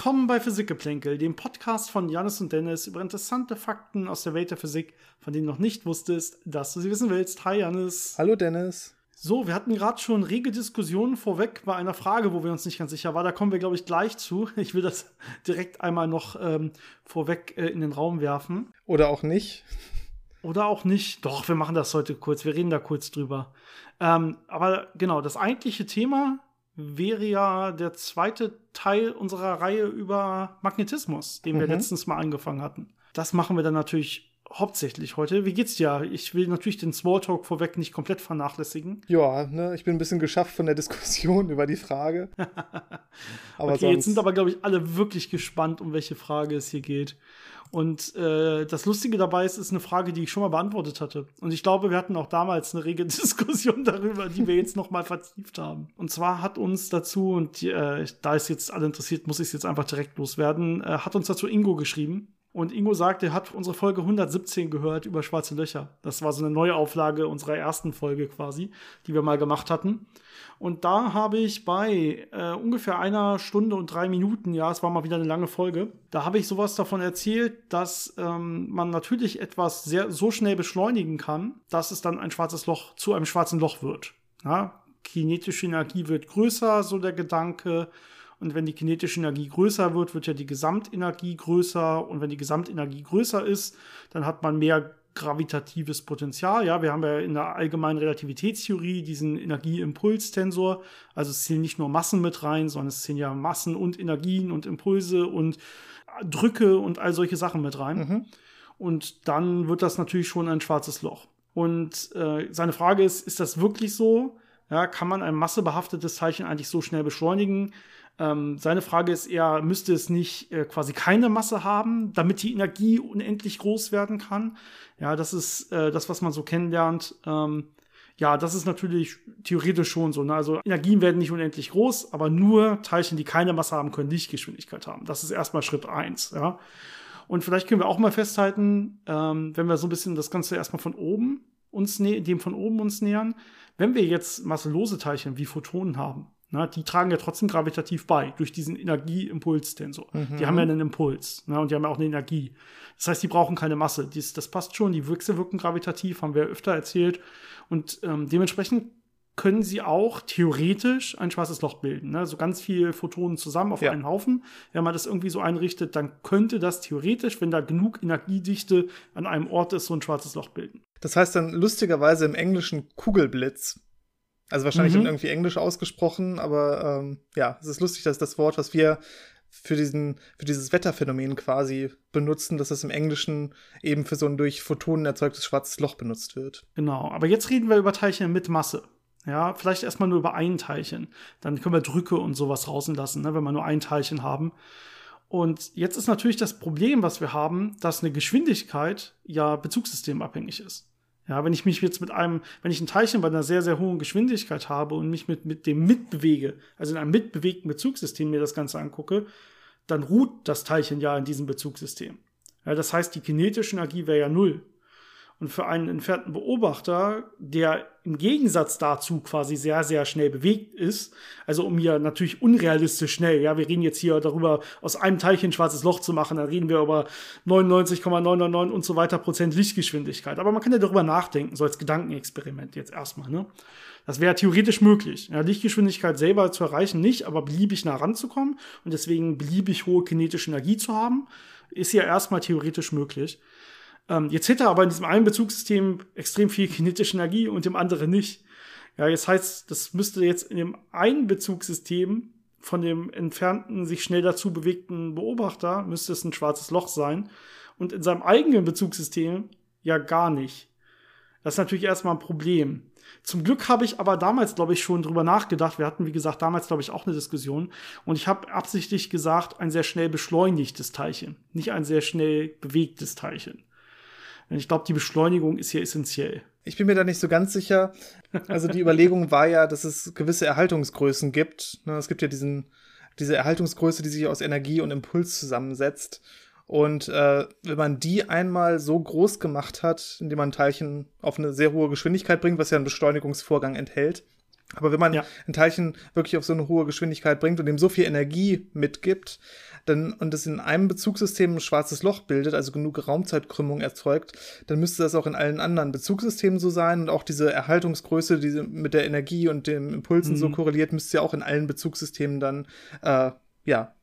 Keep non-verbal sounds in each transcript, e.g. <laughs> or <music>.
Willkommen bei Physikgeplänkel, dem Podcast von Janis und Dennis über interessante Fakten aus der Welt der Physik, von denen du noch nicht wusstest, dass du sie wissen willst. Hi Janis. Hallo Dennis. So, wir hatten gerade schon rege Diskussionen vorweg bei einer Frage, wo wir uns nicht ganz sicher waren. Da kommen wir, glaube ich, gleich zu. Ich will das <laughs> direkt einmal noch ähm, vorweg äh, in den Raum werfen. Oder auch nicht. Oder auch nicht. Doch, wir machen das heute kurz. Wir reden da kurz drüber. Ähm, aber genau, das eigentliche Thema wäre ja der zweite Teil unserer Reihe über Magnetismus, den wir mhm. letztens mal angefangen hatten. Das machen wir dann natürlich hauptsächlich heute. Wie geht's dir? Ich will natürlich den Smalltalk vorweg nicht komplett vernachlässigen. Ja, ne, ich bin ein bisschen geschafft von der Diskussion <laughs> über die Frage. <laughs> aber okay, jetzt sind aber, glaube ich, alle wirklich gespannt, um welche Frage es hier geht. Und äh, das Lustige dabei ist, ist eine Frage, die ich schon mal beantwortet hatte. Und ich glaube, wir hatten auch damals eine rege <laughs> Diskussion darüber, die wir jetzt noch mal vertieft haben. Und zwar hat uns dazu, und äh, da ist jetzt alle interessiert, muss ich es jetzt einfach direkt loswerden, äh, hat uns dazu Ingo geschrieben. Und Ingo sagte, er hat unsere Folge 117 gehört über schwarze Löcher. Das war so eine neue Auflage unserer ersten Folge quasi, die wir mal gemacht hatten. Und da habe ich bei äh, ungefähr einer Stunde und drei Minuten, ja, es war mal wieder eine lange Folge, da habe ich sowas davon erzählt, dass ähm, man natürlich etwas sehr so schnell beschleunigen kann, dass es dann ein schwarzes Loch zu einem schwarzen Loch wird. Ja? Kinetische Energie wird größer, so der Gedanke. Und wenn die kinetische Energie größer wird, wird ja die Gesamtenergie größer. Und wenn die Gesamtenergie größer ist, dann hat man mehr gravitatives Potenzial. Ja, wir haben ja in der allgemeinen Relativitätstheorie diesen Energieimpulstensor. Also es zählen nicht nur Massen mit rein, sondern es zählen ja Massen und Energien und Impulse und Drücke und all solche Sachen mit rein. Mhm. Und dann wird das natürlich schon ein schwarzes Loch. Und äh, seine Frage ist, ist das wirklich so? Ja, kann man ein massebehaftetes Teilchen eigentlich so schnell beschleunigen? Ähm, seine Frage ist eher, müsste es nicht äh, quasi keine Masse haben, damit die Energie unendlich groß werden kann? Ja, das ist äh, das, was man so kennenlernt. Ähm, ja, das ist natürlich theoretisch schon so. Ne? Also Energien werden nicht unendlich groß, aber nur Teilchen, die keine Masse haben, können Lichtgeschwindigkeit haben. Das ist erstmal Schritt eins. Ja? Und vielleicht können wir auch mal festhalten, ähm, wenn wir so ein bisschen das Ganze erstmal von oben uns dem von oben uns nähern, wenn wir jetzt masselose Teilchen wie Photonen haben, na, die tragen ja trotzdem gravitativ bei durch diesen Energieimpulstensor. Mhm. Die haben ja einen Impuls na, und die haben ja auch eine Energie. Das heißt, die brauchen keine Masse. Dies, das passt schon. Die Wechsel wirken gravitativ, haben wir öfter erzählt. Und ähm, dementsprechend können sie auch theoretisch ein schwarzes Loch bilden. Ne? So ganz viele Photonen zusammen auf ja. einen Haufen. Wenn man das irgendwie so einrichtet, dann könnte das theoretisch, wenn da genug Energiedichte an einem Ort ist, so ein schwarzes Loch bilden. Das heißt dann lustigerweise im Englischen Kugelblitz. Also wahrscheinlich mhm. irgendwie Englisch ausgesprochen, aber ähm, ja, es ist lustig, dass das Wort, was wir für diesen, für dieses Wetterphänomen quasi benutzen, dass das im Englischen eben für so ein durch Photonen erzeugtes schwarzes Loch benutzt wird. Genau, aber jetzt reden wir über Teilchen mit Masse. Ja, vielleicht erstmal nur über ein Teilchen. Dann können wir Drücke und sowas draußen lassen, ne, wenn wir nur ein Teilchen haben. Und jetzt ist natürlich das Problem, was wir haben, dass eine Geschwindigkeit ja bezugssystemabhängig ist. Ja, wenn ich mich jetzt mit einem, wenn ich ein Teilchen bei einer sehr, sehr hohen Geschwindigkeit habe und mich mit, mit dem mitbewege, also in einem mitbewegten Bezugssystem mir das Ganze angucke, dann ruht das Teilchen ja in diesem Bezugssystem. Ja, das heißt, die kinetische Energie wäre ja null. Und für einen entfernten Beobachter, der im Gegensatz dazu quasi sehr, sehr schnell bewegt ist, also um hier natürlich unrealistisch schnell, ja, wir reden jetzt hier darüber, aus einem Teilchen ein schwarzes Loch zu machen, da reden wir über 99,999 und so weiter Prozent Lichtgeschwindigkeit. Aber man kann ja darüber nachdenken, so als Gedankenexperiment jetzt erstmal, ne? Das wäre theoretisch möglich. Ja, Lichtgeschwindigkeit selber zu erreichen nicht, aber beliebig nah ranzukommen und deswegen beliebig hohe kinetische Energie zu haben, ist ja erstmal theoretisch möglich. Ähm, jetzt hätte er aber in diesem einen Bezugssystem extrem viel kinetische Energie und im anderen nicht. Ja, jetzt heißt, das müsste jetzt in dem einen Bezugssystem von dem entfernten, sich schnell dazu bewegten Beobachter, müsste es ein schwarzes Loch sein. Und in seinem eigenen Bezugssystem ja gar nicht. Das ist natürlich erstmal ein Problem. Zum Glück habe ich aber damals, glaube ich, schon drüber nachgedacht. Wir hatten, wie gesagt, damals, glaube ich, auch eine Diskussion. Und ich habe absichtlich gesagt, ein sehr schnell beschleunigtes Teilchen, nicht ein sehr schnell bewegtes Teilchen. Ich glaube, die Beschleunigung ist hier essentiell. Ich bin mir da nicht so ganz sicher. Also die Überlegung war ja, dass es gewisse Erhaltungsgrößen gibt. Ne, es gibt ja diesen, diese Erhaltungsgröße, die sich aus Energie und Impuls zusammensetzt. Und äh, wenn man die einmal so groß gemacht hat, indem man Teilchen auf eine sehr hohe Geschwindigkeit bringt, was ja einen Beschleunigungsvorgang enthält, Aber wenn man ja. ein Teilchen wirklich auf so eine hohe Geschwindigkeit bringt und ihm so viel Energie mitgibt, dann, und es in einem Bezugssystem ein schwarzes Loch bildet, also genug Raumzeitkrümmung erzeugt, dann müsste das auch in allen anderen Bezugssystemen so sein und auch diese Erhaltungsgröße, die mit der Energie und den Impulsen mhm. so korreliert, müsste ja auch in allen Bezugssystemen dann, äh, ja,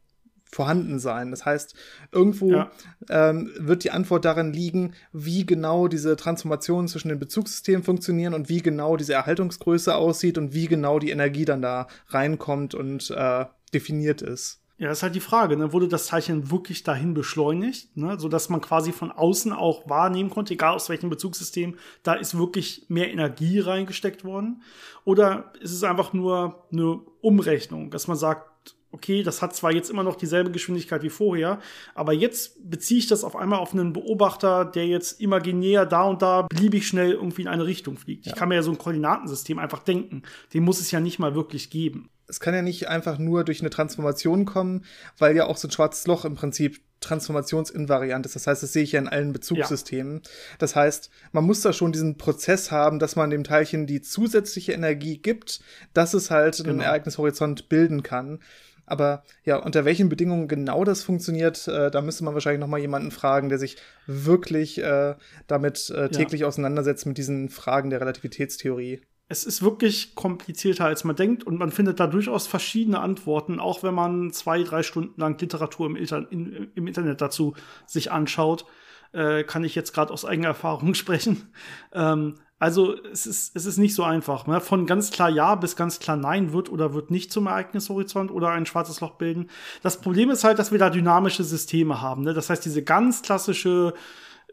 vorhanden sein. Das heißt, irgendwo ja. ähm, wird die Antwort darin liegen, wie genau diese Transformationen zwischen den Bezugssystemen funktionieren und wie genau diese Erhaltungsgröße aussieht und wie genau die Energie dann da reinkommt und äh, definiert ist. Ja, ist halt die Frage, ne? wurde das Teilchen wirklich dahin beschleunigt, ne? sodass man quasi von außen auch wahrnehmen konnte, egal aus welchem Bezugssystem, da ist wirklich mehr Energie reingesteckt worden? Oder ist es einfach nur eine Umrechnung, dass man sagt, okay, das hat zwar jetzt immer noch dieselbe Geschwindigkeit wie vorher, aber jetzt beziehe ich das auf einmal auf einen Beobachter, der jetzt imaginär da und da beliebig schnell irgendwie in eine Richtung fliegt. Ja. Ich kann mir ja so ein Koordinatensystem einfach denken. Den muss es ja nicht mal wirklich geben es kann ja nicht einfach nur durch eine Transformation kommen, weil ja auch so ein schwarzes Loch im Prinzip transformationsinvariant ist. Das heißt, das sehe ich ja in allen Bezugssystemen. Ja. Das heißt, man muss da schon diesen Prozess haben, dass man dem Teilchen die zusätzliche Energie gibt, dass es halt genau. einen Ereignishorizont bilden kann. Aber ja, unter welchen Bedingungen genau das funktioniert, äh, da müsste man wahrscheinlich noch mal jemanden fragen, der sich wirklich äh, damit äh, täglich ja. auseinandersetzt mit diesen Fragen der Relativitätstheorie es ist wirklich komplizierter, als man denkt, und man findet da durchaus verschiedene Antworten, auch wenn man zwei, drei Stunden lang Literatur im, Inter in, im Internet dazu sich anschaut. Äh, kann ich jetzt gerade aus eigener Erfahrung <laughs> sprechen. Ähm, also es ist, es ist nicht so einfach. Ne? Von ganz klar Ja bis ganz klar Nein wird oder wird nicht zum Ereignishorizont oder ein schwarzes Loch bilden. Das Problem ist halt, dass wir da dynamische Systeme haben. Ne? Das heißt, diese ganz klassische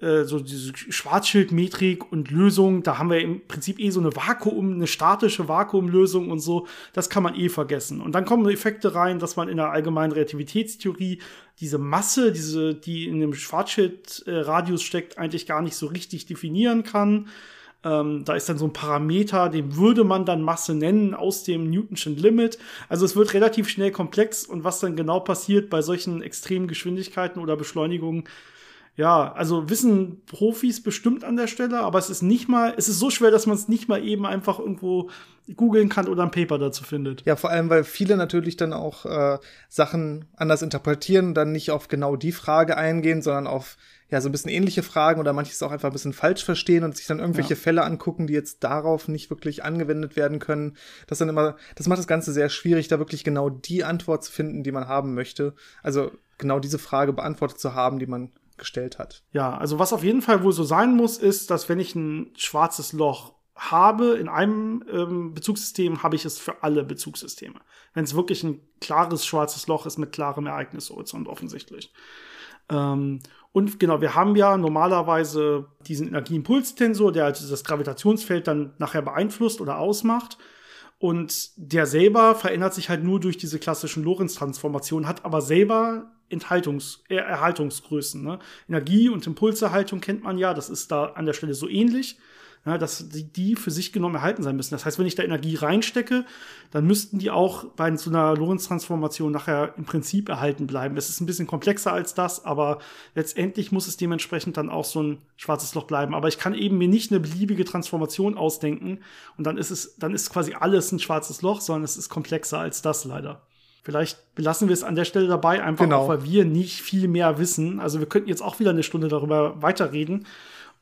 äh, so diese Schwarzschildmetrik und Lösung, da haben wir im Prinzip eh so eine Vakuum, eine statische Vakuumlösung und so, das kann man eh vergessen. Und dann kommen Effekte rein, dass man in der allgemeinen Relativitätstheorie diese Masse, diese, die in dem Schwarzschildradius steckt, eigentlich gar nicht so richtig definieren kann. Ähm, da ist dann so ein Parameter, den würde man dann Masse nennen aus dem Newtonschen Limit. Also es wird relativ schnell komplex und was dann genau passiert bei solchen extremen Geschwindigkeiten oder Beschleunigungen, ja, also wissen Profis bestimmt an der Stelle, aber es ist nicht mal, es ist so schwer, dass man es nicht mal eben einfach irgendwo googeln kann oder ein Paper dazu findet. Ja, vor allem, weil viele natürlich dann auch äh, Sachen anders interpretieren dann nicht auf genau die Frage eingehen, sondern auf ja so ein bisschen ähnliche Fragen oder manches auch einfach ein bisschen falsch verstehen und sich dann irgendwelche ja. Fälle angucken, die jetzt darauf nicht wirklich angewendet werden können. Das dann immer, das macht das Ganze sehr schwierig, da wirklich genau die Antwort zu finden, die man haben möchte. Also genau diese Frage beantwortet zu haben, die man gestellt hat. Ja, also was auf jeden Fall wohl so sein muss, ist, dass wenn ich ein schwarzes Loch habe in einem ähm, Bezugssystem, habe ich es für alle Bezugssysteme. Wenn es wirklich ein klares schwarzes Loch ist mit klarem Ereignishorizont offensichtlich. Ähm, und genau, wir haben ja normalerweise diesen Energieimpulstensor, der also das Gravitationsfeld dann nachher beeinflusst oder ausmacht. Und der selber verändert sich halt nur durch diese klassischen Lorentz-Transformationen, hat aber selber Enthaltungs äh, Erhaltungsgrößen. Ne? Energie- und Impulserhaltung kennt man ja, das ist da an der Stelle so ähnlich, ja, dass die, die für sich genommen erhalten sein müssen. Das heißt, wenn ich da Energie reinstecke, dann müssten die auch bei so einer Lorentz-Transformation nachher im Prinzip erhalten bleiben. Es ist ein bisschen komplexer als das, aber letztendlich muss es dementsprechend dann auch so ein schwarzes Loch bleiben. Aber ich kann eben mir nicht eine beliebige Transformation ausdenken und dann ist es, dann ist quasi alles ein schwarzes Loch, sondern es ist komplexer als das leider. Vielleicht belassen wir es an der Stelle dabei, einfach genau. auch, weil wir nicht viel mehr wissen. Also wir könnten jetzt auch wieder eine Stunde darüber weiterreden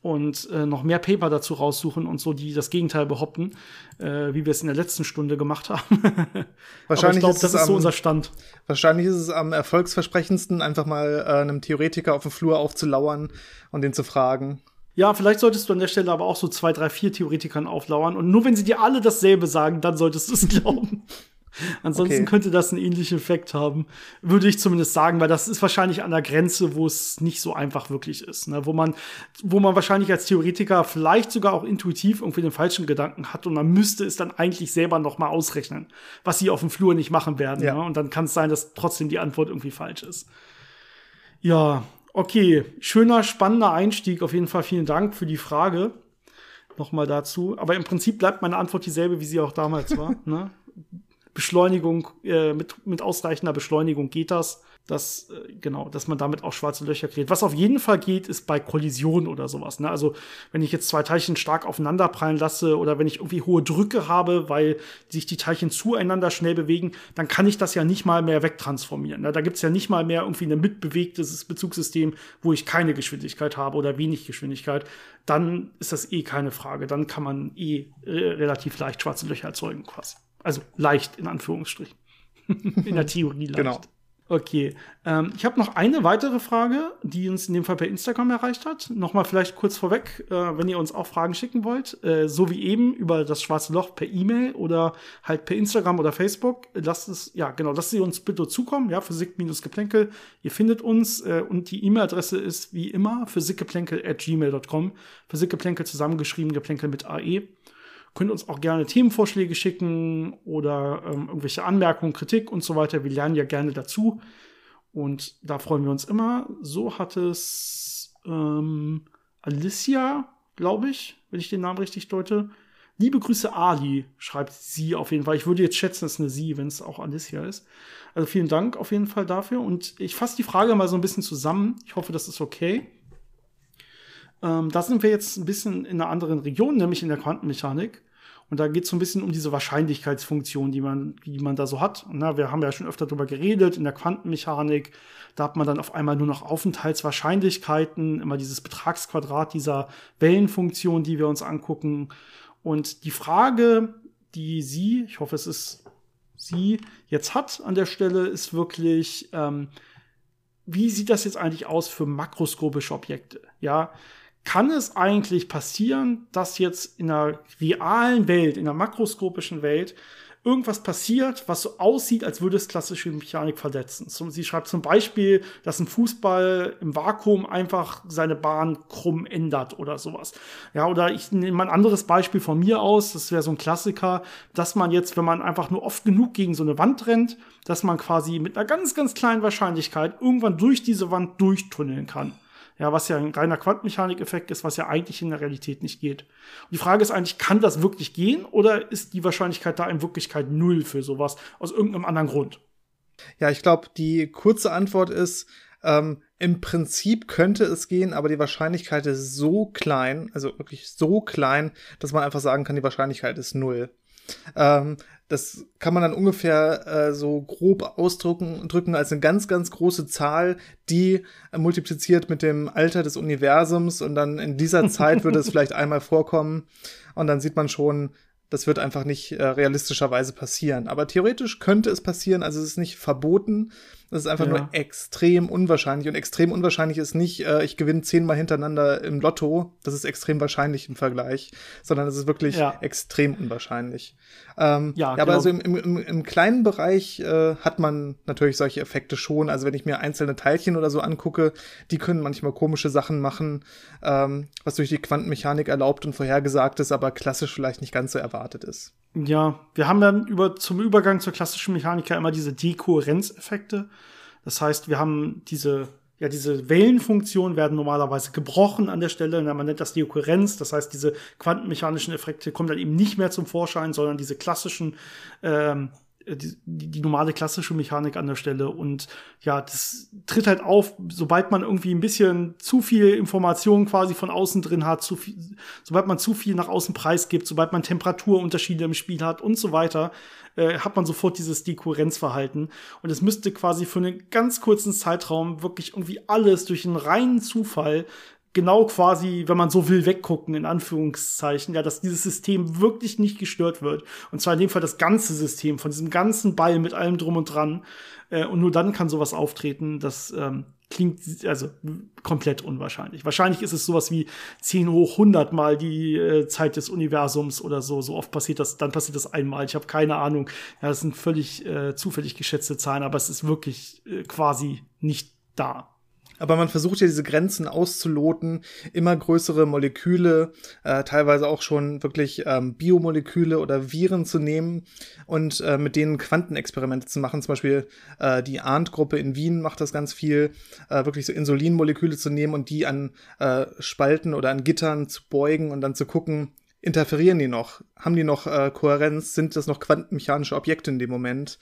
und äh, noch mehr Paper dazu raussuchen und so, die das Gegenteil behaupten, äh, wie wir es in der letzten Stunde gemacht haben. <laughs> wahrscheinlich glaub, ist das ist am, so unser Stand. Wahrscheinlich ist es am erfolgsversprechendsten, einfach mal äh, einem Theoretiker auf dem Flur aufzulauern und den zu fragen. Ja, vielleicht solltest du an der Stelle aber auch so zwei, drei, vier Theoretikern auflauern und nur wenn sie dir alle dasselbe sagen, dann solltest du es <laughs> glauben. Ansonsten okay. könnte das einen ähnlichen Effekt haben, würde ich zumindest sagen, weil das ist wahrscheinlich an der Grenze, wo es nicht so einfach wirklich ist, ne? wo man, wo man wahrscheinlich als Theoretiker vielleicht sogar auch intuitiv irgendwie den falschen Gedanken hat und man müsste es dann eigentlich selber noch mal ausrechnen, was sie auf dem Flur nicht machen werden. Ja. Ne? Und dann kann es sein, dass trotzdem die Antwort irgendwie falsch ist. Ja, okay, schöner, spannender Einstieg. Auf jeden Fall vielen Dank für die Frage nochmal dazu. Aber im Prinzip bleibt meine Antwort dieselbe, wie sie auch damals war. <laughs> ne? Beschleunigung, äh, mit, mit ausreichender Beschleunigung geht das dass, äh, genau, dass man damit auch schwarze Löcher kriegt. Was auf jeden Fall geht, ist bei Kollisionen oder sowas. Ne? Also wenn ich jetzt zwei Teilchen stark aufeinander prallen lasse oder wenn ich irgendwie hohe Drücke habe, weil sich die Teilchen zueinander schnell bewegen, dann kann ich das ja nicht mal mehr wegtransformieren. Ne? Da gibt's ja nicht mal mehr irgendwie ein mitbewegtes Bezugssystem, wo ich keine Geschwindigkeit habe oder wenig Geschwindigkeit. Dann ist das eh keine Frage. Dann kann man eh äh, relativ leicht schwarze Löcher erzeugen quasi. Also leicht in Anführungsstrichen. <laughs> in der Theorie leicht. Genau. Okay, ähm, ich habe noch eine weitere Frage, die uns in dem Fall per Instagram erreicht hat. Nochmal vielleicht kurz vorweg, äh, wenn ihr uns auch Fragen schicken wollt, äh, so wie eben über das schwarze Loch per E-Mail oder halt per Instagram oder Facebook, lasst es, ja genau, lasst sie uns bitte zukommen, ja, physik-geplänkel. Ihr findet uns äh, und die E-Mail-Adresse ist wie immer physikgeplänkel at gmail.com. Physikgeplänkel zusammengeschrieben, Geplänkel mit AE. Könnt uns auch gerne Themenvorschläge schicken oder ähm, irgendwelche Anmerkungen, Kritik und so weiter. Wir lernen ja gerne dazu. Und da freuen wir uns immer. So hat es ähm, Alicia, glaube ich, wenn ich den Namen richtig deute. Liebe Grüße Ali, schreibt sie auf jeden Fall. Ich würde jetzt schätzen, es ist eine Sie, wenn es auch Alicia ist. Also vielen Dank auf jeden Fall dafür. Und ich fasse die Frage mal so ein bisschen zusammen. Ich hoffe, das ist okay. Ähm, da sind wir jetzt ein bisschen in einer anderen Region, nämlich in der Quantenmechanik. Und da geht es so ein bisschen um diese Wahrscheinlichkeitsfunktion, die man, die man da so hat. Na, wir haben ja schon öfter darüber geredet, in der Quantenmechanik, da hat man dann auf einmal nur noch Aufenthaltswahrscheinlichkeiten, immer dieses Betragsquadrat dieser Wellenfunktion, die wir uns angucken. Und die Frage, die sie, ich hoffe, es ist sie jetzt hat an der Stelle, ist wirklich, ähm, wie sieht das jetzt eigentlich aus für makroskopische Objekte? Ja, kann es eigentlich passieren, dass jetzt in der realen Welt, in der makroskopischen Welt, irgendwas passiert, was so aussieht, als würde es klassische Mechanik verletzen. Sie schreibt zum Beispiel, dass ein Fußball im Vakuum einfach seine Bahn krumm ändert oder sowas. Ja, oder ich nehme mal ein anderes Beispiel von mir aus, das wäre so ein Klassiker, dass man jetzt, wenn man einfach nur oft genug gegen so eine Wand rennt, dass man quasi mit einer ganz, ganz kleinen Wahrscheinlichkeit irgendwann durch diese Wand durchtunneln kann. Ja, was ja ein reiner Quantenmechanik-Effekt ist, was ja eigentlich in der Realität nicht geht. Und die Frage ist eigentlich, kann das wirklich gehen oder ist die Wahrscheinlichkeit da in Wirklichkeit null für sowas aus irgendeinem anderen Grund? Ja, ich glaube, die kurze Antwort ist, ähm, im Prinzip könnte es gehen, aber die Wahrscheinlichkeit ist so klein, also wirklich so klein, dass man einfach sagen kann, die Wahrscheinlichkeit ist null. Ähm, das kann man dann ungefähr äh, so grob ausdrücken drücken als eine ganz, ganz große Zahl, die äh, multipliziert mit dem Alter des Universums. Und dann in dieser <laughs> Zeit würde es vielleicht einmal vorkommen. Und dann sieht man schon, das wird einfach nicht äh, realistischerweise passieren. Aber theoretisch könnte es passieren, also es ist nicht verboten, das ist einfach ja. nur extrem unwahrscheinlich. Und extrem unwahrscheinlich ist nicht, äh, ich gewinne zehnmal hintereinander im Lotto. Das ist extrem wahrscheinlich im Vergleich. Sondern es ist wirklich ja. extrem unwahrscheinlich. Ähm, ja, ja, aber genau. also im, im, im kleinen Bereich äh, hat man natürlich solche Effekte schon. Also wenn ich mir einzelne Teilchen oder so angucke, die können manchmal komische Sachen machen, ähm, was durch die Quantenmechanik erlaubt und vorhergesagt ist, aber klassisch vielleicht nicht ganz so erwartet ist. Ja, wir haben dann über, zum Übergang zur klassischen Mechanik immer diese Dekohärenzeffekte. Das heißt, wir haben diese, ja, diese Wellenfunktionen werden normalerweise gebrochen an der Stelle. Man nennt das Dekohärenz. Das heißt, diese quantenmechanischen Effekte kommen dann eben nicht mehr zum Vorschein, sondern diese klassischen ähm, äh, die, die, normale klassische Mechanik an der Stelle. Und ja, das tritt halt auf, sobald man irgendwie ein bisschen zu viel Information quasi von außen drin hat, zu viel, sobald man zu viel nach außen preisgibt, sobald man Temperaturunterschiede im Spiel hat und so weiter, äh, hat man sofort dieses Dekohärenzverhalten. Und es müsste quasi für einen ganz kurzen Zeitraum wirklich irgendwie alles durch einen reinen Zufall genau quasi, wenn man so will, weggucken, in Anführungszeichen, ja, dass dieses System wirklich nicht gestört wird. Und zwar in dem Fall das ganze System, von diesem ganzen Ball mit allem drum und dran. Äh, und nur dann kann sowas auftreten. Das ähm, klingt also komplett unwahrscheinlich. Wahrscheinlich ist es sowas wie 10 hoch 100 mal die äh, Zeit des Universums oder so. So oft passiert das, dann passiert das einmal. Ich habe keine Ahnung. Ja, das sind völlig äh, zufällig geschätzte Zahlen, aber es ist wirklich äh, quasi nicht da aber man versucht ja diese Grenzen auszuloten, immer größere Moleküle, äh, teilweise auch schon wirklich ähm, Biomoleküle oder Viren zu nehmen und äh, mit denen Quantenexperimente zu machen. Zum Beispiel äh, die Arndt-Gruppe in Wien macht das ganz viel, äh, wirklich so Insulinmoleküle zu nehmen und die an äh, Spalten oder an Gittern zu beugen und dann zu gucken, interferieren die noch? Haben die noch äh, Kohärenz? Sind das noch quantenmechanische Objekte in dem Moment?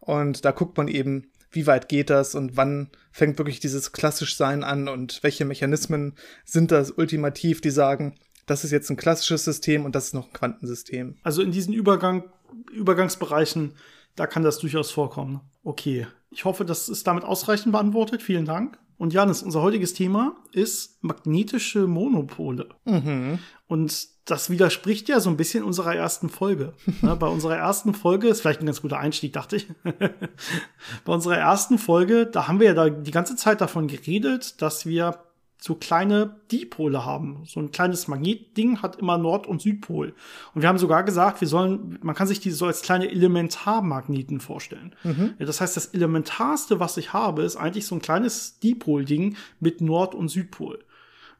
Und da guckt man eben, wie weit geht das und wann fängt wirklich dieses Klassischsein an und welche Mechanismen sind das ultimativ, die sagen, das ist jetzt ein klassisches System und das ist noch ein Quantensystem. Also in diesen Übergang, Übergangsbereichen, da kann das durchaus vorkommen. Okay. Ich hoffe, das ist damit ausreichend beantwortet. Vielen Dank. Und Janis, unser heutiges Thema ist magnetische Monopole. Mhm. Und das widerspricht ja so ein bisschen unserer ersten Folge. ja, <laughs> bei unserer ersten Folge ist vielleicht ein ganz guter Einstieg, dachte ich. <laughs> bei unserer ersten Folge, da haben wir ja da die ganze Zeit davon geredet, dass wir so kleine Dipole haben. So ein kleines Magnetding hat immer Nord- und Südpol. Und wir haben sogar gesagt, wir sollen, man kann sich die so als kleine Elementarmagneten vorstellen. Mhm. Das heißt, das Elementarste, was ich habe, ist eigentlich so ein kleines Dipol-Ding mit Nord- und Südpol.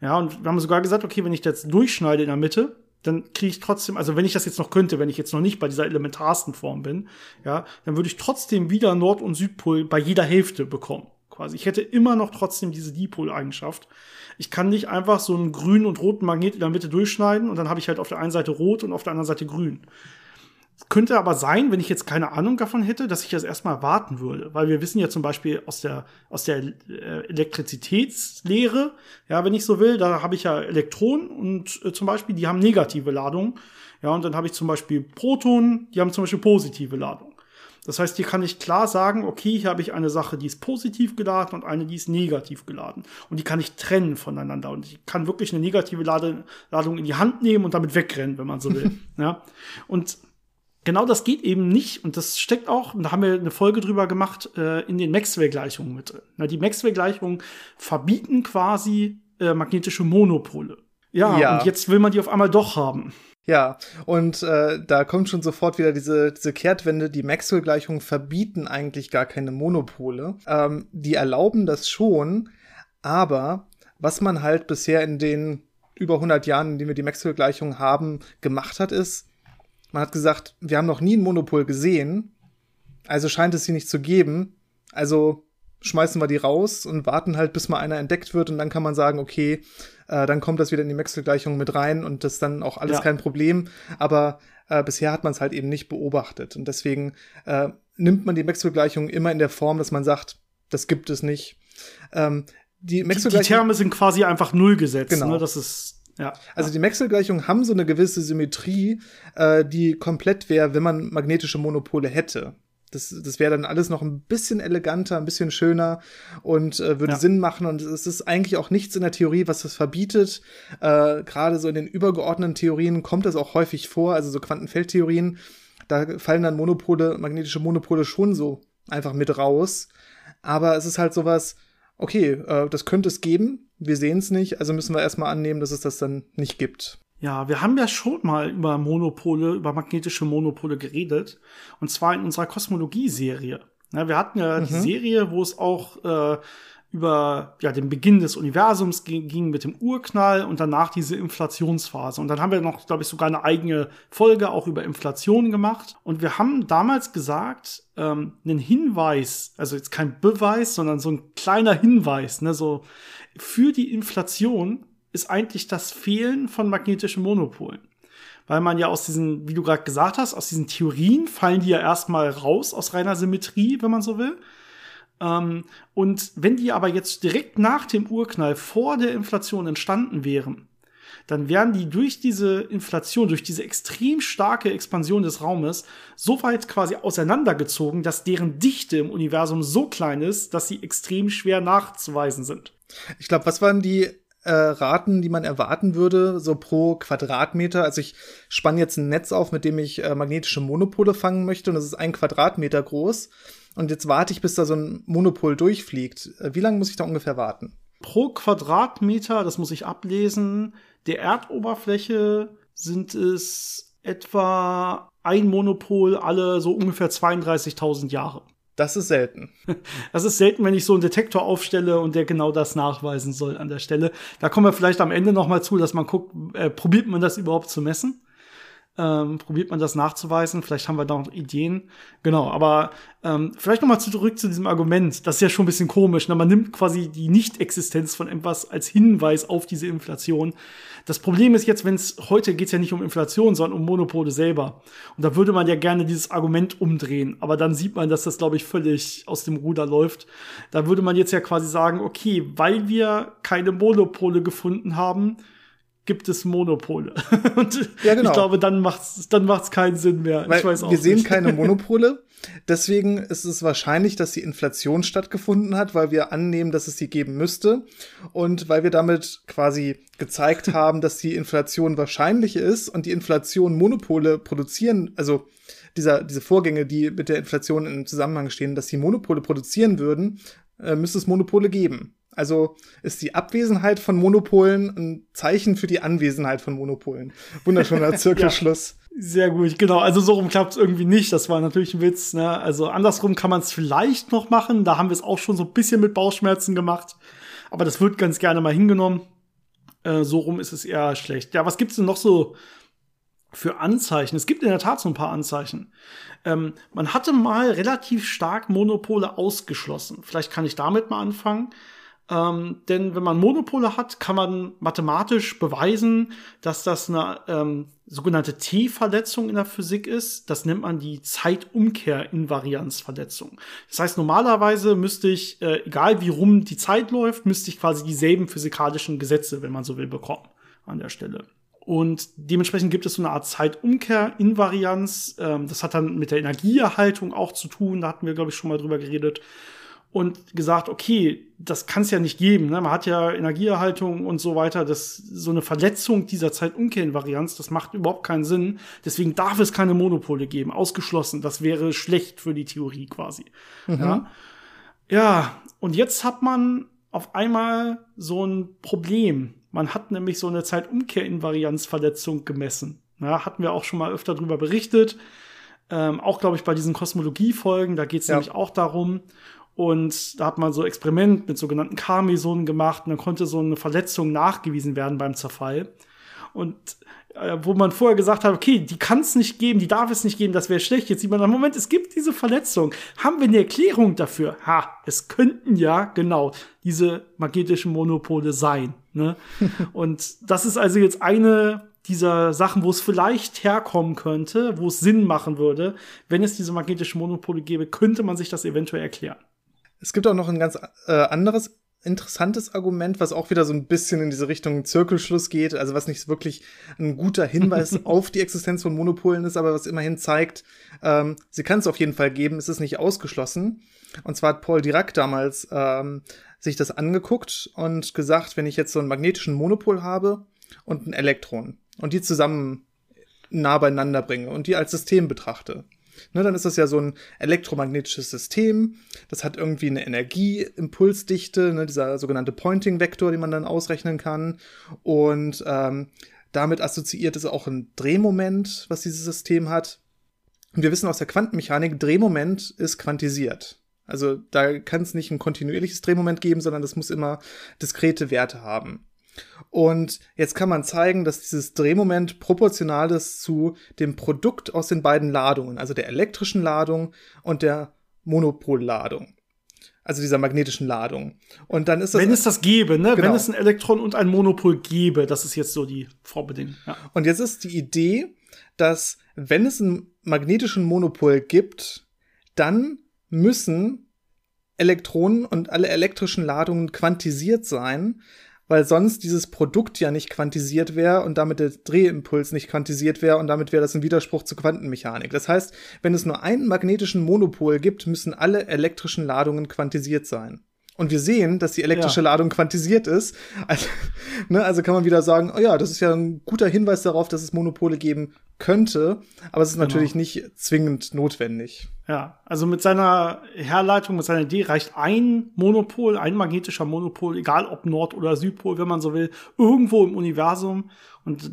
Ja, und wir haben sogar gesagt, okay, wenn ich das durchschneide in der Mitte, dann kriege ich trotzdem, also wenn ich das jetzt noch könnte, wenn ich jetzt noch nicht bei dieser elementarsten Form bin, ja, dann würde ich trotzdem wieder Nord- und Südpol bei jeder Hälfte bekommen quasi. Ich hätte immer noch trotzdem diese Dipol-Eigenschaft. Ich kann nicht einfach so einen grünen und roten Magnet in der Mitte durchschneiden und dann habe ich halt auf der einen Seite rot und auf der anderen Seite grün. Könnte aber sein, wenn ich jetzt keine Ahnung davon hätte, dass ich das erstmal warten würde. Weil wir wissen ja zum Beispiel aus der, aus der äh, Elektrizitätslehre, ja, wenn ich so will, da habe ich ja Elektronen und äh, zum Beispiel, die haben negative Ladung. Ja, und dann habe ich zum Beispiel Protonen, die haben zum Beispiel positive Ladung. Das heißt, hier kann ich klar sagen, okay, hier habe ich eine Sache, die ist positiv geladen und eine, die ist negativ geladen. Und die kann ich trennen voneinander. Und ich kann wirklich eine negative Ladung in die Hand nehmen und damit wegrennen, wenn man so will. <laughs> ja. Und genau das geht eben nicht. Und das steckt auch, und da haben wir eine Folge drüber gemacht, äh, in den Maxwell-Gleichungen mit drin. Na, die Maxwell-Gleichungen verbieten quasi äh, magnetische Monopole. Ja, ja, und jetzt will man die auf einmal doch haben. Ja, und äh, da kommt schon sofort wieder diese, diese Kehrtwende. Die Maxwell-Gleichungen verbieten eigentlich gar keine Monopole. Ähm, die erlauben das schon, aber was man halt bisher in den über 100 Jahren, in denen wir die Maxwell-Gleichungen haben, gemacht hat, ist, man hat gesagt, wir haben noch nie ein Monopol gesehen, also scheint es sie nicht zu geben. Also schmeißen wir die raus und warten halt, bis mal einer entdeckt wird und dann kann man sagen, okay, äh, dann kommt das wieder in die Maxwell-Gleichung mit rein und das ist dann auch alles ja. kein Problem. Aber äh, bisher hat man es halt eben nicht beobachtet und deswegen äh, nimmt man die Maxwell-Gleichung immer in der Form, dass man sagt, das gibt es nicht. Ähm, die, die, die Terme sind quasi einfach null gesetzt. Genau. Ne? Das ist ja. Also die Maxwell-Gleichungen haben so eine gewisse Symmetrie, äh, die komplett wäre, wenn man magnetische Monopole hätte. Das, das wäre dann alles noch ein bisschen eleganter, ein bisschen schöner und äh, würde ja. Sinn machen. Und es ist eigentlich auch nichts in der Theorie, was das verbietet. Äh, Gerade so in den übergeordneten Theorien kommt das auch häufig vor, also so Quantenfeldtheorien. Da fallen dann Monopole, magnetische Monopole schon so einfach mit raus. Aber es ist halt sowas, okay, äh, das könnte es geben, wir sehen es nicht, also müssen wir erstmal annehmen, dass es das dann nicht gibt. Ja, wir haben ja schon mal über Monopole, über magnetische Monopole geredet. Und zwar in unserer Kosmologie-Serie. Ja, wir hatten ja mhm. die Serie, wo es auch äh, über ja, den Beginn des Universums ging, ging mit dem Urknall und danach diese Inflationsphase. Und dann haben wir noch, glaube ich, sogar eine eigene Folge auch über Inflation gemacht. Und wir haben damals gesagt, ähm, einen Hinweis, also jetzt kein Beweis, sondern so ein kleiner Hinweis, ne, so für die Inflation ist eigentlich das Fehlen von magnetischen Monopolen. Weil man ja aus diesen, wie du gerade gesagt hast, aus diesen Theorien fallen die ja erstmal raus aus reiner Symmetrie, wenn man so will. Ähm, und wenn die aber jetzt direkt nach dem Urknall vor der Inflation entstanden wären, dann wären die durch diese Inflation, durch diese extrem starke Expansion des Raumes so weit quasi auseinandergezogen, dass deren Dichte im Universum so klein ist, dass sie extrem schwer nachzuweisen sind. Ich glaube, was waren die äh, Raten, die man erwarten würde, so pro Quadratmeter. Also ich spanne jetzt ein Netz auf, mit dem ich äh, magnetische Monopole fangen möchte und das ist ein Quadratmeter groß. Und jetzt warte ich, bis da so ein Monopol durchfliegt. Äh, wie lange muss ich da ungefähr warten? Pro Quadratmeter, das muss ich ablesen, der Erdoberfläche sind es etwa ein Monopol alle so ungefähr 32.000 Jahre. Das ist selten. <laughs> Das ist selten, wenn ich so einen Detektor aufstelle und der genau das nachweisen soll an der Stelle. Da kommen wir vielleicht am Ende noch mal zu, dass man guckt, äh, probiert man das überhaupt zu messen? ähm, probiert man das nachzuweisen. Vielleicht haben wir da noch Ideen. Genau, aber ähm, vielleicht noch mal zurück zu diesem Argument. Das ist ja schon ein bisschen komisch. Ne? Man nimmt quasi die Nicht-Existenz von etwas als Hinweis auf diese Inflation. Das Problem ist jetzt, wenn es heute geht es ja nicht um Inflation, sondern um Monopole selber. Und da würde man ja gerne dieses Argument umdrehen. Aber dann sieht man, dass das, glaube ich, völlig aus dem Ruder läuft. Da würde man jetzt ja quasi sagen, okay, weil wir keine Monopole gefunden haben, gibt es Monopole. <laughs> Und ja, genau. ich glaube, dann macht's, dann macht's keinen Sinn mehr. Weil ich weiß auch wir sehen keine <laughs> Monopole. Deswegen ist es wahrscheinlich, dass die Inflation stattgefunden hat, weil wir annehmen, dass es sie geben müsste. Und weil wir damit quasi gezeigt haben, dass die Inflation wahrscheinlich ist und die Inflation Monopole produzieren, also dieser, diese Vorgänge, die mit der Inflation im Zusammenhang stehen, dass die Monopole produzieren würden, äh, müsste es Monopole geben. Also ist die Abwesenheit von Monopolen ein Zeichen für die Anwesenheit von Monopolen. Wunderschöner <laughs> Zirkelschluss. ja, sehr gut, genau. Also so rum klappt es irgendwie nicht. Das war natürlich ein Witz. Ne? Also andersrum kann man es vielleicht noch machen. Da haben wir es auch schon so ein bisschen mit Bauchschmerzen gemacht. Aber das wird ganz gerne mal hingenommen. Äh, so rum ist es eher schlecht. Ja, was gibt's denn noch so für Anzeichen? Es gibt in der Tat so ein paar Anzeichen. Ähm, man hatte mal relativ stark Monopole ausgeschlossen. Vielleicht kann ich damit mal anfangen. Ähm, denn wenn man Monopole hat, kann man mathematisch beweisen, dass das eine ähm, sogenannte T-Verletzung in der Physik ist. Das nennt man die Zeitumkehr-Invarianz-Verletzung. Das heißt, normalerweise müsste ich, äh, egal wie rum die Zeit läuft, müsste ich quasi dieselben physikalischen Gesetze, wenn man so will, bekommen an der Stelle. Und dementsprechend gibt es so eine Art Zeitumkehr-Invarianz. Ähm, das hat dann mit der Energieerhaltung auch zu tun. Da hatten wir, glaube ich, schon mal drüber geredet und gesagt, okay, das kann es ja nicht geben. Ne? Man hat ja Energieerhaltung und so weiter. Das, so eine Verletzung dieser Zeitumkehrinvarianz, das macht überhaupt keinen Sinn. Deswegen darf es keine Monopole geben. Ausgeschlossen. Das wäre schlecht für die Theorie quasi. Mhm. Ja? ja, und jetzt hat man auf einmal so ein Problem. Man hat nämlich so eine Zeitumkehrinvarianzverletzung gemessen. Ja, hatten wir auch schon mal öfter drüber berichtet. Ähm, auch, glaube ich, bei diesen Kosmologie-Folgen, da geht es ja. nämlich auch darum. Und da hat man so Experiment mit sogenannten K-Mesonen gemacht und dann konnte so eine Verletzung nachgewiesen werden beim Zerfall. Und äh, wo man vorher gesagt hat, okay, die kann es nicht geben, die darf es nicht geben, das wäre schlecht. Jetzt sieht man, Moment, es gibt diese Verletzung. Haben wir eine Erklärung dafür? Ha, es könnten ja genau diese magnetischen Monopole sein. Ne? <laughs> und das ist also jetzt eine dieser Sachen, wo es vielleicht herkommen könnte, wo es Sinn machen würde, wenn es diese magnetischen Monopole gäbe, könnte man sich das eventuell erklären. Es gibt auch noch ein ganz äh, anderes interessantes Argument, was auch wieder so ein bisschen in diese Richtung Zirkelschluss geht, also was nicht wirklich ein guter Hinweis <laughs> auf die Existenz von Monopolen ist, aber was immerhin zeigt, ähm, sie kann es auf jeden Fall geben, es ist nicht ausgeschlossen. Und zwar hat Paul Dirac damals ähm, sich das angeguckt und gesagt, wenn ich jetzt so einen magnetischen Monopol habe und ein Elektron und die zusammen nah beieinander bringe und die als System betrachte, Ne, dann ist das ja so ein elektromagnetisches System. Das hat irgendwie eine Energieimpulsdichte, ne, dieser sogenannte Pointing-Vektor, den man dann ausrechnen kann. Und ähm, damit assoziiert es auch ein Drehmoment, was dieses System hat. Und wir wissen aus der Quantenmechanik, Drehmoment ist quantisiert. Also da kann es nicht ein kontinuierliches Drehmoment geben, sondern das muss immer diskrete Werte haben. Und jetzt kann man zeigen, dass dieses Drehmoment proportional ist zu dem Produkt aus den beiden Ladungen, also der elektrischen Ladung und der Monopolladung. Also dieser magnetischen Ladung. Und dann ist das. Wenn es das gäbe, ne? Genau. Wenn es ein Elektron und ein Monopol gäbe, das ist jetzt so die Vorbedingung. Ja. Und jetzt ist die Idee, dass wenn es einen magnetischen Monopol gibt, dann müssen Elektronen und alle elektrischen Ladungen quantisiert sein, weil sonst dieses Produkt ja nicht quantisiert wäre und damit der Drehimpuls nicht quantisiert wäre und damit wäre das ein Widerspruch zur Quantenmechanik. Das heißt, wenn es nur einen magnetischen Monopol gibt, müssen alle elektrischen Ladungen quantisiert sein und wir sehen, dass die elektrische ja. Ladung quantisiert ist, also, <laughs> ne, also kann man wieder sagen, oh ja, das ist ja ein guter Hinweis darauf, dass es Monopole geben könnte, aber es ist genau. natürlich nicht zwingend notwendig. Ja, also mit seiner Herleitung, mit seiner Idee reicht ein Monopol, ein magnetischer Monopol, egal ob Nord- oder Südpol, wenn man so will, irgendwo im Universum und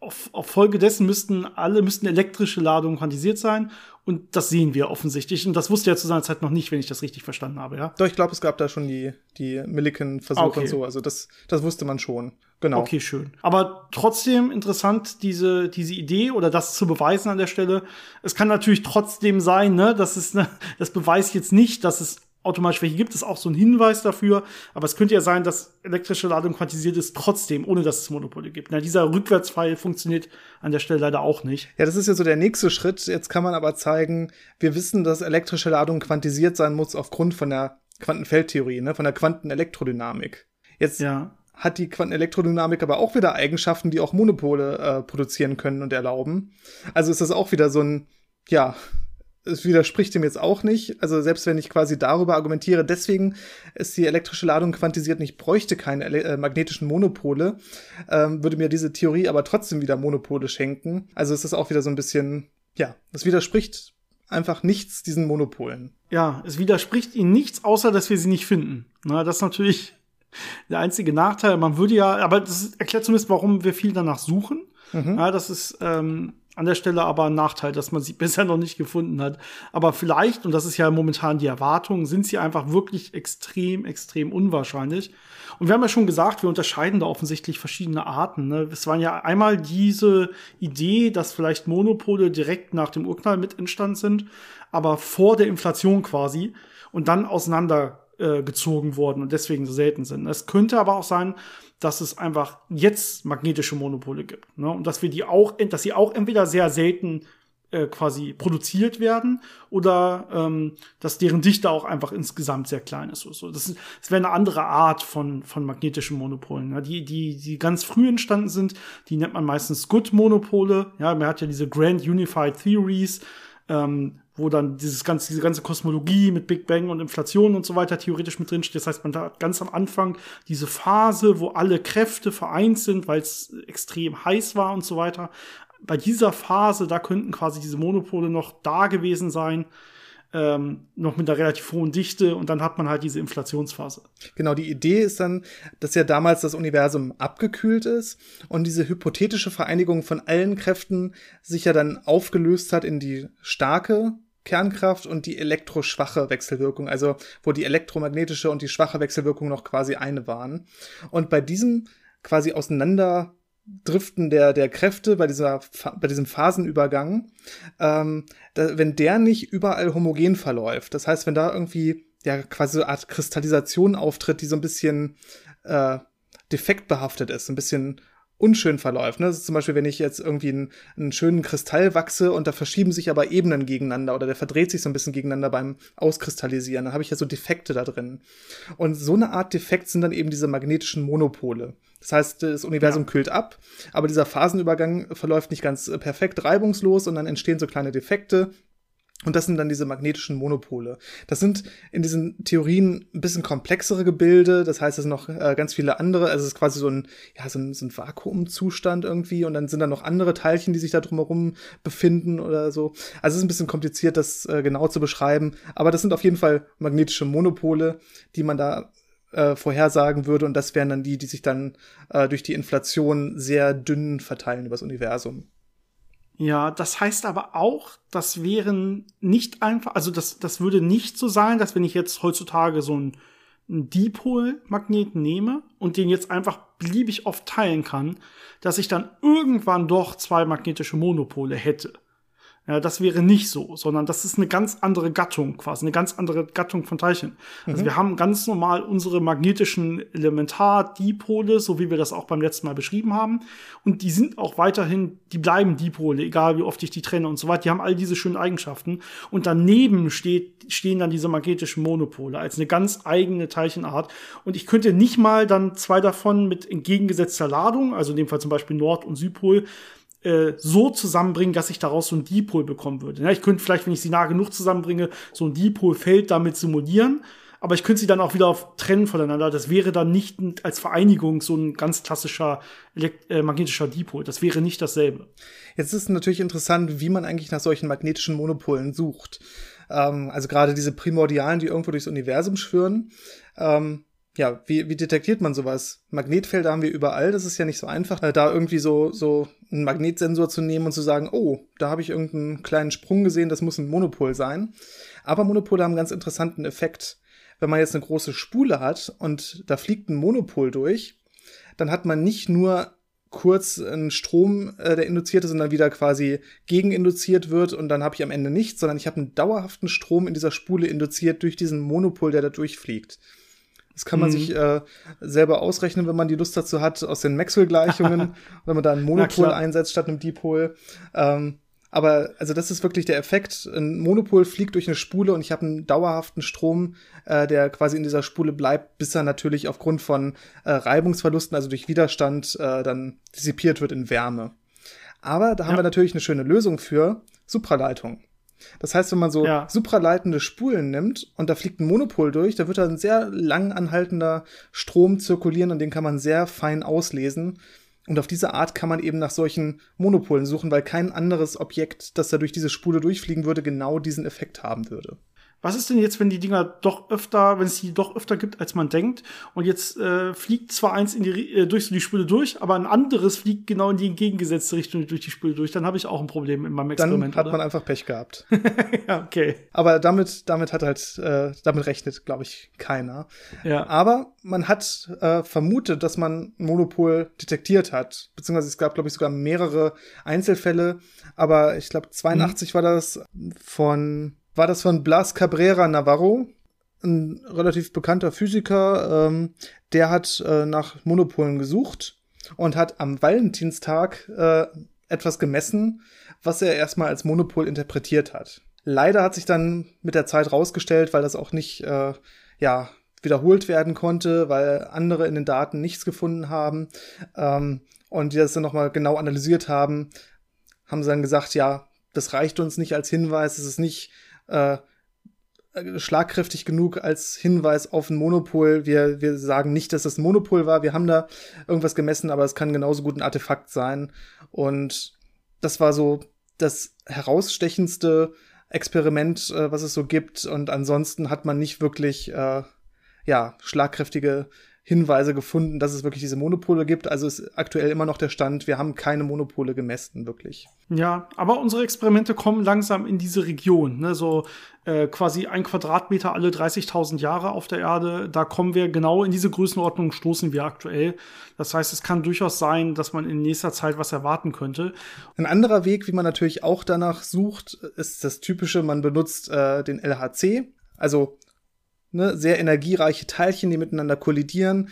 auf, auf Folge dessen müssten alle müssten elektrische Ladungen quantisiert sein und das sehen wir offensichtlich. Und das wusste er zu seiner Zeit noch nicht, wenn ich das richtig verstanden habe, ja? Doch, ich glaube, es gab da schon die, die Millikan-Versuche okay. und so. Also das, das wusste man schon. Genau. Okay, schön. Aber trotzdem interessant, diese, diese Idee oder das zu beweisen an der Stelle. Es kann natürlich trotzdem sein, ne, das ist, ne, das beweist jetzt nicht, dass es automatisch welche gibt, ist auch so ein Hinweis dafür. Aber es könnte ja sein, dass elektrische Ladung quantisiert ist, trotzdem, ohne dass es Monopole gibt. Na, dieser Rückwärtspfeil funktioniert an der Stelle leider auch nicht. Ja, das ist ja so der nächste Schritt. Jetzt kann man aber zeigen, wir wissen, dass elektrische Ladung quantisiert sein muss aufgrund von der Quantenfeldtheorie, ne, von der Quantenelektrodynamik. Jetzt ja. hat die Quantenelektrodynamik aber auch wieder Eigenschaften, die auch Monopole äh, produzieren können und erlauben. Also ist das auch wieder so ein, ja, es widerspricht dem jetzt auch nicht. Also selbst wenn ich quasi darüber argumentiere, deswegen ist die elektrische Ladung quantisiert nicht, bräuchte keine äh, magnetischen Monopole, ähm, würde mir diese Theorie aber trotzdem wieder Monopole schenken. Also es ist auch wieder so ein bisschen, ja, es widerspricht einfach nichts diesen Monopolen. Ja, es widerspricht ihnen nichts, außer dass wir sie nicht finden. Na, das ist natürlich <laughs> der einzige Nachteil. Man würde ja, aber das erklärt zumindest, warum wir viel danach suchen. Mhm. Ja, das ist ähm, an der Stelle aber ein Nachteil, dass man sie <laughs> bisher noch nicht gefunden hat. Aber vielleicht, und das ist ja momentan die Erwartung, sind sie einfach wirklich extrem, extrem unwahrscheinlich. Und wir haben ja schon gesagt, wir unterscheiden da offensichtlich verschiedene Arten. Ne? Es waren ja einmal diese Idee, dass vielleicht Monopole direkt nach dem Urknall mit entstanden sind, aber vor der Inflation quasi und dann auseinander äh, gezogen worden und deswegen so selten sind. Es könnte aber auch sein, dass es einfach jetzt magnetische Monopole gibt. Ne? Und dass wir die auch, dass sie auch entweder sehr selten äh, quasi produziert werden oder ähm, dass deren Dichte auch einfach insgesamt sehr klein ist. So, das, das wäre eine andere Art von, von magnetischen Monopolen. Ne? Die, die, die ganz früh entstanden sind, die nennt man meistens Good-Monopole. Ja, man hat ja diese Grand Unified Theories, ähm, wo dann dieses ganze, diese ganze Kosmologie mit Big Bang und Inflation und so weiter theoretisch mit drinsteht. Das heißt, man hat ganz am Anfang diese Phase, wo alle Kräfte vereint sind, weil es extrem heiß war und so weiter. Bei dieser Phase, da könnten quasi diese Monopole noch da gewesen sein. Ähm, noch mit einer relativ hohen Dichte und dann hat man halt diese Inflationsphase. Genau, die Idee ist dann, dass ja damals das Universum abgekühlt ist und diese hypothetische Vereinigung von allen Kräften sich ja dann aufgelöst hat in die starke Kernkraft und die elektroschwache Wechselwirkung, also wo die elektromagnetische und die schwache Wechselwirkung noch quasi eine waren. Und bei diesem quasi Auseinanderdriften der, der Kräfte, bei, dieser, bei diesem Phasenübergang, ähm, da, wenn der nicht überall homogen verläuft, das heißt, wenn da irgendwie ja quasi so eine Art Kristallisation auftritt, die so ein bisschen äh, defektbehaftet ist, ein bisschen unschön verläuft. Ne? Das ist zum Beispiel, wenn ich jetzt irgendwie einen, einen schönen Kristall wachse und da verschieben sich aber Ebenen gegeneinander oder der verdreht sich so ein bisschen gegeneinander beim Auskristallisieren, dann habe ich ja so Defekte da drin. Und so eine Art Defekt sind dann eben diese magnetischen Monopole. Das heißt, das Universum ja. kühlt ab, aber dieser Phasenübergang verläuft nicht ganz perfekt reibungslos und dann entstehen so kleine Defekte, und das sind dann diese magnetischen Monopole. Das sind in diesen Theorien ein bisschen komplexere Gebilde. Das heißt, es sind noch äh, ganz viele andere. Also es ist quasi so ein, ja, so ein, so ein Vakuumzustand irgendwie. Und dann sind da noch andere Teilchen, die sich da drumherum befinden oder so. Also es ist ein bisschen kompliziert, das äh, genau zu beschreiben. Aber das sind auf jeden Fall magnetische Monopole, die man da äh, vorhersagen würde. Und das wären dann die, die sich dann äh, durch die Inflation sehr dünn verteilen übers Universum. Ja, das heißt aber auch, das wären nicht einfach, also das, das würde nicht so sein, dass wenn ich jetzt heutzutage so einen, einen Dipol-Magneten nehme und den jetzt einfach beliebig oft teilen kann, dass ich dann irgendwann doch zwei magnetische Monopole hätte. Ja, das wäre nicht so, sondern das ist eine ganz andere Gattung, quasi eine ganz andere Gattung von Teilchen. Also mhm. wir haben ganz normal unsere magnetischen Elementardipole, so wie wir das auch beim letzten Mal beschrieben haben. Und die sind auch weiterhin, die bleiben Dipole, egal wie oft ich die trenne und so weiter. Die haben all diese schönen Eigenschaften. Und daneben steht, stehen dann diese magnetischen Monopole als eine ganz eigene Teilchenart. Und ich könnte nicht mal dann zwei davon mit entgegengesetzter Ladung, also in dem Fall zum Beispiel Nord- und Südpol, äh, so zusammenbringen, dass ich daraus so ein Dipol bekommen würde. Ja, ich könnte vielleicht, wenn ich sie nah genug zusammenbringe, so ein Dipolfeld damit simulieren, aber ich könnte sie dann auch wieder trennen voneinander. Das wäre dann nicht als Vereinigung so ein ganz klassischer äh, magnetischer Dipol. Das wäre nicht dasselbe. Jetzt ist natürlich interessant, wie man eigentlich nach solchen magnetischen Monopolen sucht. Ähm, also gerade diese Primordialen, die irgendwo durchs Universum schwören. Ähm, ja, wie, wie detektiert man sowas? Magnetfelder haben wir überall, das ist ja nicht so einfach, äh, da irgendwie so, so einen Magnetsensor zu nehmen und zu sagen, oh, da habe ich irgendeinen kleinen Sprung gesehen, das muss ein Monopol sein. Aber Monopole haben einen ganz interessanten Effekt. Wenn man jetzt eine große Spule hat und da fliegt ein Monopol durch, dann hat man nicht nur kurz einen Strom, äh, der induziert ist und dann wieder quasi gegeninduziert wird und dann habe ich am Ende nichts, sondern ich habe einen dauerhaften Strom in dieser Spule induziert durch diesen Monopol, der da durchfliegt. Das kann man mhm. sich äh, selber ausrechnen, wenn man die Lust dazu hat, aus den Maxwell-Gleichungen, <laughs> wenn man da einen Monopol einsetzt statt einem Dipol. Ähm, aber also das ist wirklich der Effekt. Ein Monopol fliegt durch eine Spule und ich habe einen dauerhaften Strom, äh, der quasi in dieser Spule bleibt, bis er natürlich aufgrund von äh, Reibungsverlusten, also durch Widerstand, äh, dann dissipiert wird in Wärme. Aber da ja. haben wir natürlich eine schöne Lösung für Supraleitung. Das heißt, wenn man so ja. supraleitende Spulen nimmt und da fliegt ein Monopol durch, da wird da ein sehr lang anhaltender Strom zirkulieren und den kann man sehr fein auslesen. Und auf diese Art kann man eben nach solchen Monopolen suchen, weil kein anderes Objekt, das da durch diese Spule durchfliegen würde, genau diesen Effekt haben würde. Was ist denn jetzt, wenn die Dinger doch öfter, wenn es die doch öfter gibt, als man denkt? Und jetzt äh, fliegt zwar eins in die, äh, durch so die Spule durch, aber ein anderes fliegt genau in die entgegengesetzte Richtung durch die Spule durch. Dann habe ich auch ein Problem in meinem Experiment. Dann hat oder? man einfach Pech gehabt. <laughs> ja, okay. Aber damit, damit hat halt, äh, damit rechnet, glaube ich, keiner. Ja. Aber man hat äh, vermutet, dass man ein Monopol detektiert hat. Beziehungsweise es gab, glaube ich, sogar mehrere Einzelfälle. Aber ich glaube, 82 hm. war das von war das von Blas Cabrera Navarro, ein relativ bekannter Physiker. Ähm, der hat äh, nach Monopolen gesucht und hat am Valentinstag äh, etwas gemessen, was er erstmal als Monopol interpretiert hat. Leider hat sich dann mit der Zeit rausgestellt, weil das auch nicht äh, ja wiederholt werden konnte, weil andere in den Daten nichts gefunden haben ähm, und die das dann nochmal genau analysiert haben, haben sie dann gesagt, ja, das reicht uns nicht als Hinweis, es ist nicht äh, schlagkräftig genug als Hinweis auf ein Monopol. Wir, wir sagen nicht, dass das ein Monopol war. Wir haben da irgendwas gemessen, aber es kann genauso gut ein Artefakt sein. Und das war so das herausstechendste Experiment, äh, was es so gibt. Und ansonsten hat man nicht wirklich äh, ja schlagkräftige Hinweise gefunden, dass es wirklich diese Monopole gibt. Also ist aktuell immer noch der Stand, wir haben keine Monopole gemessen, wirklich. Ja, aber unsere Experimente kommen langsam in diese Region. Ne? So äh, quasi ein Quadratmeter alle 30.000 Jahre auf der Erde. Da kommen wir genau in diese Größenordnung, stoßen wir aktuell. Das heißt, es kann durchaus sein, dass man in nächster Zeit was erwarten könnte. Ein anderer Weg, wie man natürlich auch danach sucht, ist das typische, man benutzt äh, den LHC. Also ne, sehr energiereiche Teilchen, die miteinander kollidieren.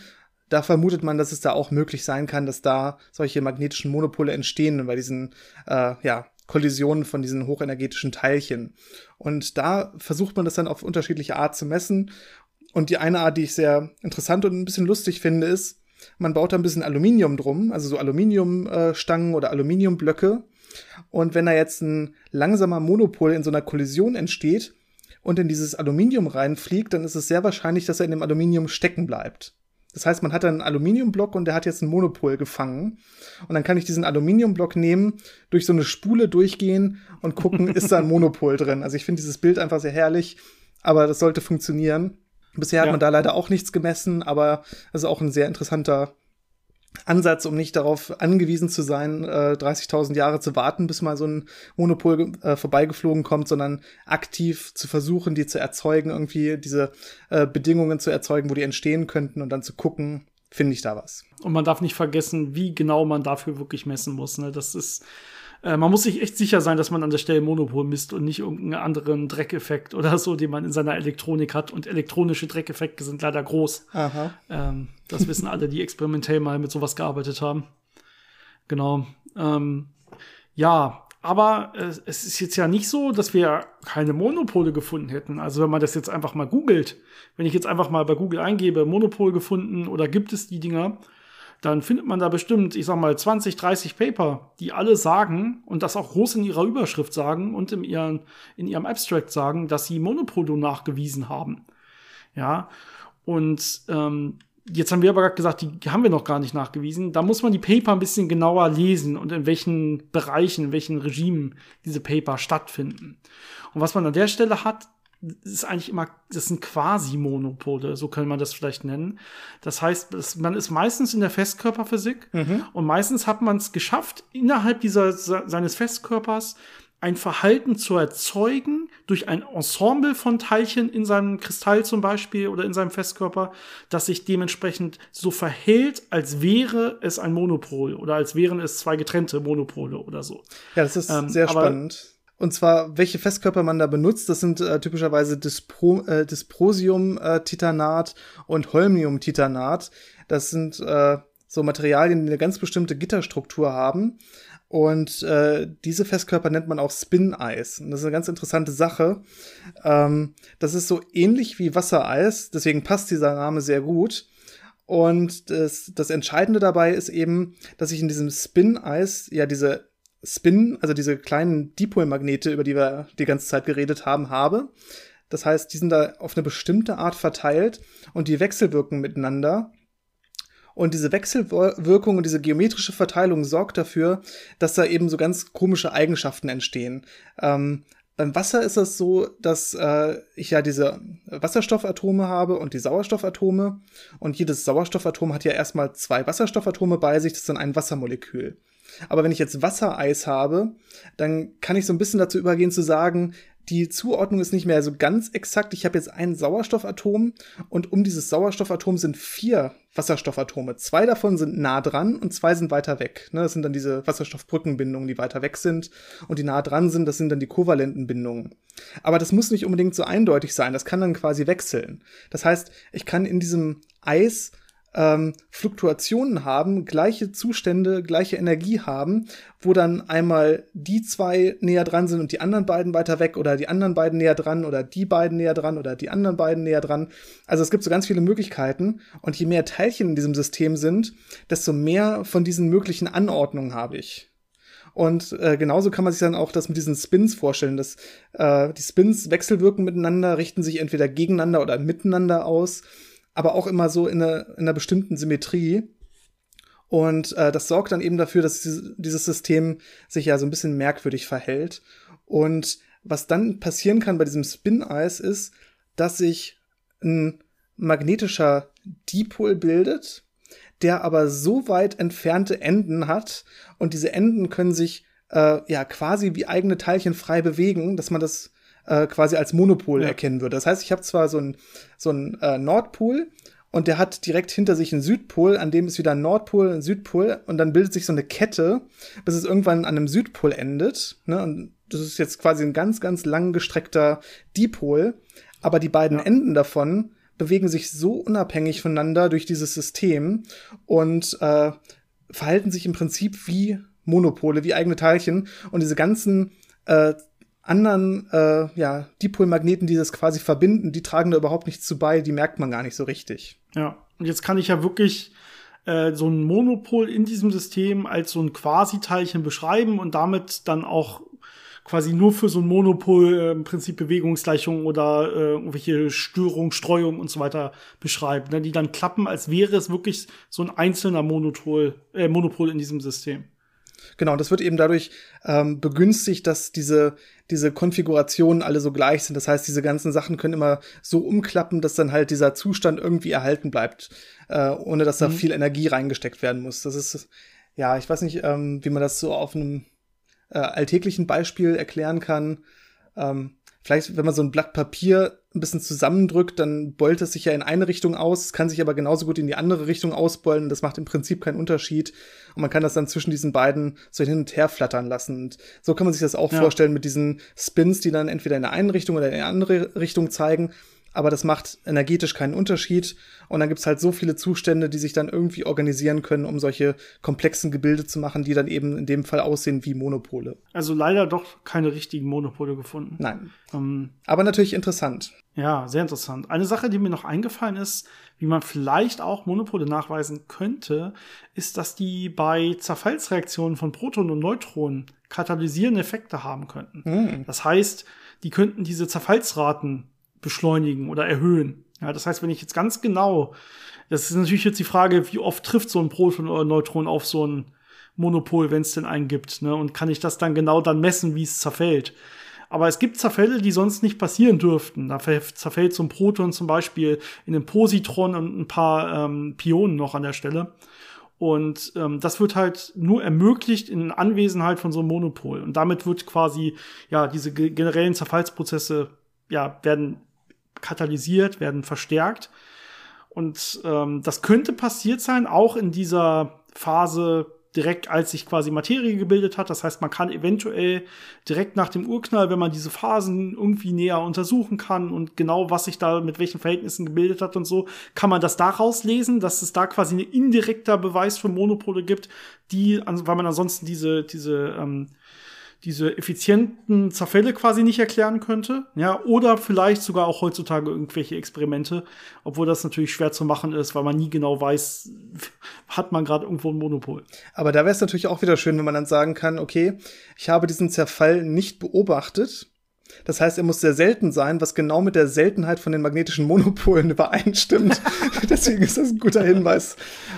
Da vermutet man, dass es da auch möglich sein kann, dass da solche magnetischen Monopole entstehen bei diesen äh, ja, Kollisionen von diesen hochenergetischen Teilchen. Und da versucht man das dann auf unterschiedliche Art zu messen. Und die eine Art, die ich sehr interessant und ein bisschen lustig finde, ist, man baut da ein bisschen Aluminium drum, also so Aluminiumstangen oder Aluminiumblöcke. Und wenn da jetzt ein langsamer Monopol in so einer Kollision entsteht, und in dieses Aluminium reinfliegt, dann ist es sehr wahrscheinlich, dass er in dem Aluminium stecken bleibt. Das heißt, man hat einen Aluminiumblock und der hat jetzt einen Monopol gefangen. Und dann kann ich diesen Aluminiumblock nehmen, durch so eine Spule durchgehen und gucken, <laughs> ist da ein Monopol drin. Also ich finde dieses Bild einfach sehr herrlich, aber das sollte funktionieren. Bisher hat man da leider auch nichts gemessen, aber das ist auch ein sehr interessanter Ansatz, um nicht darauf angewiesen zu sein, äh, 30.000 Jahre zu warten, bis mal so ein Monopol äh, vorbeigeflogen kommt, sondern aktiv zu versuchen, die zu erzeugen, irgendwie diese äh, Bedingungen zu erzeugen, wo die entstehen könnten und dann zu gucken, finde ich da was. Und man darf nicht vergessen, wie genau man dafür wirklich messen muss. Ne? Das ist äh, man muss sich echt sicher sein, dass man an der Stelle Monopol misst und nicht irgendeinen anderen Dreckeffekt oder so, den man in seiner Elektronik hat. Und elektronische Dreckeffekte sind leider groß. Ähm, das wissen alle, die experimentell mal mit sowas gearbeitet haben. Genau. Ähm, ja, aber äh, es ist jetzt ja nicht so, dass wir keine Monopole gefunden hätten. Also wenn man das jetzt einfach mal googelt, wenn ich jetzt einfach mal bei Google eingebe, Monopol gefunden oder gibt es die Dinger, dann findet man da bestimmt, ich sag mal, 20, 30 Paper, die alle sagen und das auch groß in ihrer Überschrift sagen und in, ihren, in ihrem Abstract sagen, dass sie Monopodo nachgewiesen haben. Ja, und ähm, jetzt haben wir aber gerade gesagt, die haben wir noch gar nicht nachgewiesen. Da muss man die Paper ein bisschen genauer lesen und in welchen Bereichen, in welchen Regimen diese Paper stattfinden. Und was man an der Stelle hat, ist eigentlich immer, das sind quasi Monopole, so kann man das vielleicht nennen. Das heißt, das, man ist meistens in der Festkörperphysik mhm. und meistens hat man es geschafft, innerhalb dieser seines Festkörpers ein Verhalten zu erzeugen durch ein Ensemble von Teilchen in seinem Kristall zum Beispiel oder in seinem Festkörper, das sich dementsprechend so verhält, als wäre es ein Monopol oder als wären es zwei getrennte Monopole oder so. Ja, das ist ähm, sehr spannend. Und zwar, welche Festkörper man da benutzt, das sind äh, typischerweise Dispro äh, Dysprosium-Titanat äh, und Holmium-Titanat. Das sind äh, so Materialien, die eine ganz bestimmte Gitterstruktur haben. Und äh, diese Festkörper nennt man auch Spin-Eis. Und das ist eine ganz interessante Sache. Ähm, das ist so ähnlich wie Wassereis, deswegen passt dieser Name sehr gut. Und das, das Entscheidende dabei ist eben, dass ich in diesem Spin-Eis ja diese Spin, also diese kleinen Dipolmagnete, über die wir die ganze Zeit geredet haben, habe. Das heißt, die sind da auf eine bestimmte Art verteilt und die wechselwirken miteinander. Und diese Wechselwirkung und diese geometrische Verteilung sorgt dafür, dass da eben so ganz komische Eigenschaften entstehen. Ähm, beim Wasser ist es so, dass äh, ich ja diese Wasserstoffatome habe und die Sauerstoffatome. Und jedes Sauerstoffatom hat ja erstmal zwei Wasserstoffatome bei sich, das ist dann ein Wassermolekül. Aber wenn ich jetzt Wassereis habe, dann kann ich so ein bisschen dazu übergehen zu sagen, die Zuordnung ist nicht mehr so ganz exakt. Ich habe jetzt ein Sauerstoffatom und um dieses Sauerstoffatom sind vier Wasserstoffatome. Zwei davon sind nah dran und zwei sind weiter weg. Ne, das sind dann diese Wasserstoffbrückenbindungen, die weiter weg sind. Und die nah dran sind, das sind dann die kovalenten Bindungen. Aber das muss nicht unbedingt so eindeutig sein. Das kann dann quasi wechseln. Das heißt, ich kann in diesem Eis ähm, Fluktuationen haben, gleiche Zustände, gleiche Energie haben, wo dann einmal die zwei näher dran sind und die anderen beiden weiter weg oder die anderen beiden näher dran oder die beiden näher dran oder die anderen beiden näher dran. Also es gibt so ganz viele Möglichkeiten und je mehr Teilchen in diesem System sind, desto mehr von diesen möglichen Anordnungen habe ich. Und äh, genauso kann man sich dann auch das mit diesen Spins vorstellen, dass äh, die Spins wechselwirken miteinander, richten sich entweder gegeneinander oder miteinander aus aber auch immer so in, eine, in einer bestimmten Symmetrie. Und äh, das sorgt dann eben dafür, dass dieses System sich ja so ein bisschen merkwürdig verhält. Und was dann passieren kann bei diesem Spin-Eis ist, dass sich ein magnetischer Dipol bildet, der aber so weit entfernte Enden hat und diese Enden können sich äh, ja quasi wie eigene Teilchen frei bewegen, dass man das äh, quasi als Monopol ja. erkennen würde. Das heißt, ich habe zwar so ein so ein äh, Nordpol und der hat direkt hinter sich einen Südpol, an dem ist wieder ein Nordpol, ein Südpol und dann bildet sich so eine Kette, bis es irgendwann an einem Südpol endet. Ne? Und das ist jetzt quasi ein ganz, ganz lang gestreckter Dipol. Aber die beiden ja. Enden davon bewegen sich so unabhängig voneinander durch dieses System und äh, verhalten sich im Prinzip wie Monopole, wie eigene Teilchen. Und diese ganzen äh, anderen äh, ja, Dipolmagneten, die das quasi verbinden, die tragen da überhaupt nichts zu bei, die merkt man gar nicht so richtig. Ja, und jetzt kann ich ja wirklich äh, so ein Monopol in diesem System als so ein Quasi-Teilchen beschreiben und damit dann auch quasi nur für so ein Monopol äh, im Prinzip Bewegungsgleichungen oder äh, irgendwelche Störungen, Streuungen und so weiter beschreiben, ne, die dann klappen, als wäre es wirklich so ein einzelner Monopol, äh, Monopol in diesem System. Genau, das wird eben dadurch ähm, begünstigt, dass diese, diese Konfigurationen alle so gleich sind. Das heißt, diese ganzen Sachen können immer so umklappen, dass dann halt dieser Zustand irgendwie erhalten bleibt, äh, ohne dass da mhm. viel Energie reingesteckt werden muss. Das ist, ja, ich weiß nicht, ähm, wie man das so auf einem äh, alltäglichen Beispiel erklären kann. Ähm, vielleicht, wenn man so ein Blatt Papier ein bisschen zusammendrückt, dann beult es sich ja in eine Richtung aus. Es kann sich aber genauso gut in die andere Richtung ausbeulen. Das macht im Prinzip keinen Unterschied. Und man kann das dann zwischen diesen beiden so hin und her flattern lassen. Und so kann man sich das auch ja. vorstellen mit diesen Spins, die dann entweder in eine eine Richtung oder in eine andere Richtung zeigen aber das macht energetisch keinen Unterschied. Und dann gibt's halt so viele Zustände, die sich dann irgendwie organisieren können, um solche komplexen Gebilde zu machen, die dann eben in dem Fall aussehen wie Monopole. Also leider doch keine richtigen Monopole gefunden. Nein. Ähm, aber natürlich interessant. Ja, sehr interessant. Eine Sache, die mir noch eingefallen ist, wie man vielleicht auch Monopole nachweisen könnte, ist, dass die bei Zerfallsreaktionen von Protonen und Neutronen katalysierende Effekte haben könnten. Mhm. Das heißt, die könnten diese Zerfallsraten beschleunigen oder erhöhen. Ja, das heißt, wenn ich jetzt ganz genau, das ist natürlich jetzt die Frage, wie oft trifft so ein Proton oder Neutron auf so ein Monopol, wenn es denn einen gibt, ne? Und kann ich das dann genau dann messen, wie es zerfällt? Aber es gibt Zerfälle, die sonst nicht passieren dürften. Da zerfällt so ein Proton zum Beispiel in einem Positron und ein paar ähm, Pionen noch an der Stelle. Und ähm, das wird halt nur ermöglicht in Anwesenheit von so einem Monopol. Und damit wird quasi, ja, diese generellen Zerfallsprozesse, ja, werden katalysiert, werden verstärkt. Und ähm, das könnte passiert sein, auch in dieser Phase direkt als sich quasi Materie gebildet hat. Das heißt, man kann eventuell direkt nach dem Urknall, wenn man diese Phasen irgendwie näher untersuchen kann und genau was sich da mit welchen Verhältnissen gebildet hat und so, kann man das daraus lesen, dass es da quasi ein indirekter Beweis für Monopole gibt, die, weil man ansonsten diese, diese ähm, diese effizienten Zerfälle quasi nicht erklären könnte. Ja, oder vielleicht sogar auch heutzutage irgendwelche Experimente, obwohl das natürlich schwer zu machen ist, weil man nie genau weiß, <laughs> hat man gerade irgendwo ein Monopol. Aber da wäre es natürlich auch wieder schön, wenn man dann sagen kann, okay, ich habe diesen Zerfall nicht beobachtet. Das heißt, er muss sehr selten sein, was genau mit der Seltenheit von den magnetischen Monopolen <laughs> übereinstimmt. <laughs> deswegen ist das ein guter Hinweis.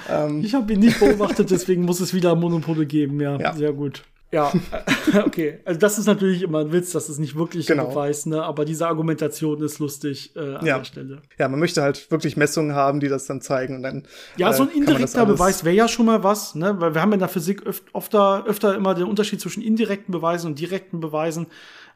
Ähm. Ich habe ihn nicht beobachtet, deswegen muss es wieder Monopole geben. Ja, ja. sehr gut. Ja, <laughs> okay. Also das ist natürlich immer ein Witz, das ist nicht wirklich genau. ein Beweis, ne? aber diese Argumentation ist lustig äh, an ja. der Stelle. Ja, man möchte halt wirklich Messungen haben, die das dann zeigen und dann. Ja, äh, so ein indirekter Beweis wäre ja schon mal was, ne? Weil wir haben in der Physik öf öfter, öfter immer den Unterschied zwischen indirekten Beweisen und direkten Beweisen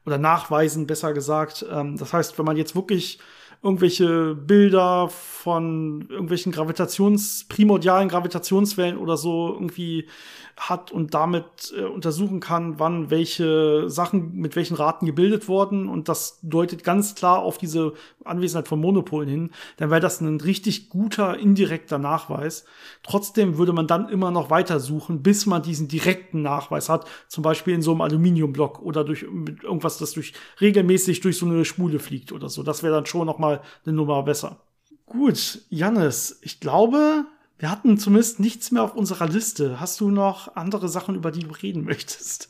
oder Nachweisen, besser gesagt. Ähm, das heißt, wenn man jetzt wirklich irgendwelche Bilder von irgendwelchen Gravitations, primordialen Gravitationswellen oder so irgendwie hat und damit äh, untersuchen kann, wann welche Sachen mit welchen Raten gebildet wurden. Und das deutet ganz klar auf diese Anwesenheit von Monopolen hin. Dann wäre das ein richtig guter indirekter Nachweis. Trotzdem würde man dann immer noch weiter suchen, bis man diesen direkten Nachweis hat. Zum Beispiel in so einem Aluminiumblock oder durch irgendwas, das durch regelmäßig durch so eine Spule fliegt oder so. Das wäre dann schon noch mal eine Nummer besser. Gut, Jannis, ich glaube, wir hatten zumindest nichts mehr auf unserer Liste. Hast du noch andere Sachen, über die du reden möchtest?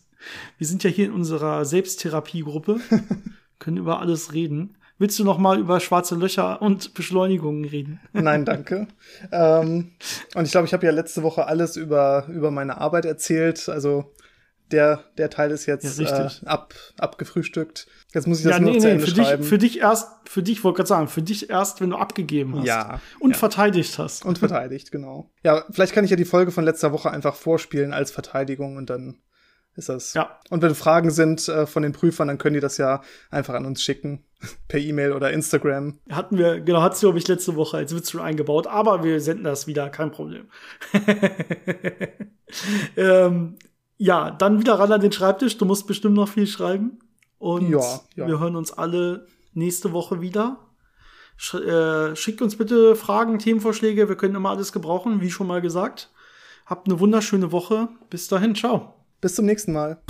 Wir sind ja hier in unserer Selbsttherapiegruppe, <laughs> können über alles reden. Willst du noch mal über schwarze Löcher und Beschleunigungen reden? Nein, danke. <laughs> ähm, und ich glaube, ich habe ja letzte Woche alles über, über meine Arbeit erzählt. Also der, der Teil ist jetzt ja, äh, ab, abgefrühstückt. Jetzt muss ich das ja, nur nee, zu Ende für schreiben. Dich, für dich erst, für dich, wollte gerade sagen, für dich erst, wenn du abgegeben hast. Ja. Und ja. verteidigt hast. Und verteidigt, genau. Ja, vielleicht kann ich ja die Folge von letzter Woche einfach vorspielen als Verteidigung und dann ist das. Ja. Und wenn Fragen sind äh, von den Prüfern, dann können die das ja einfach an uns schicken. <laughs> Per E-Mail oder Instagram. Hatten wir, genau, hat sie, glaube ich, letzte Woche als Witz schon eingebaut, aber wir senden das wieder, kein Problem. <laughs> ähm, ja, dann wieder ran an den Schreibtisch. Du musst bestimmt noch viel schreiben. Und ja, ja. wir hören uns alle nächste Woche wieder. Sch äh, schickt uns bitte Fragen, Themenvorschläge. Wir können immer alles gebrauchen, wie schon mal gesagt. Habt eine wunderschöne Woche. Bis dahin, ciao. Bis zum nächsten Mal.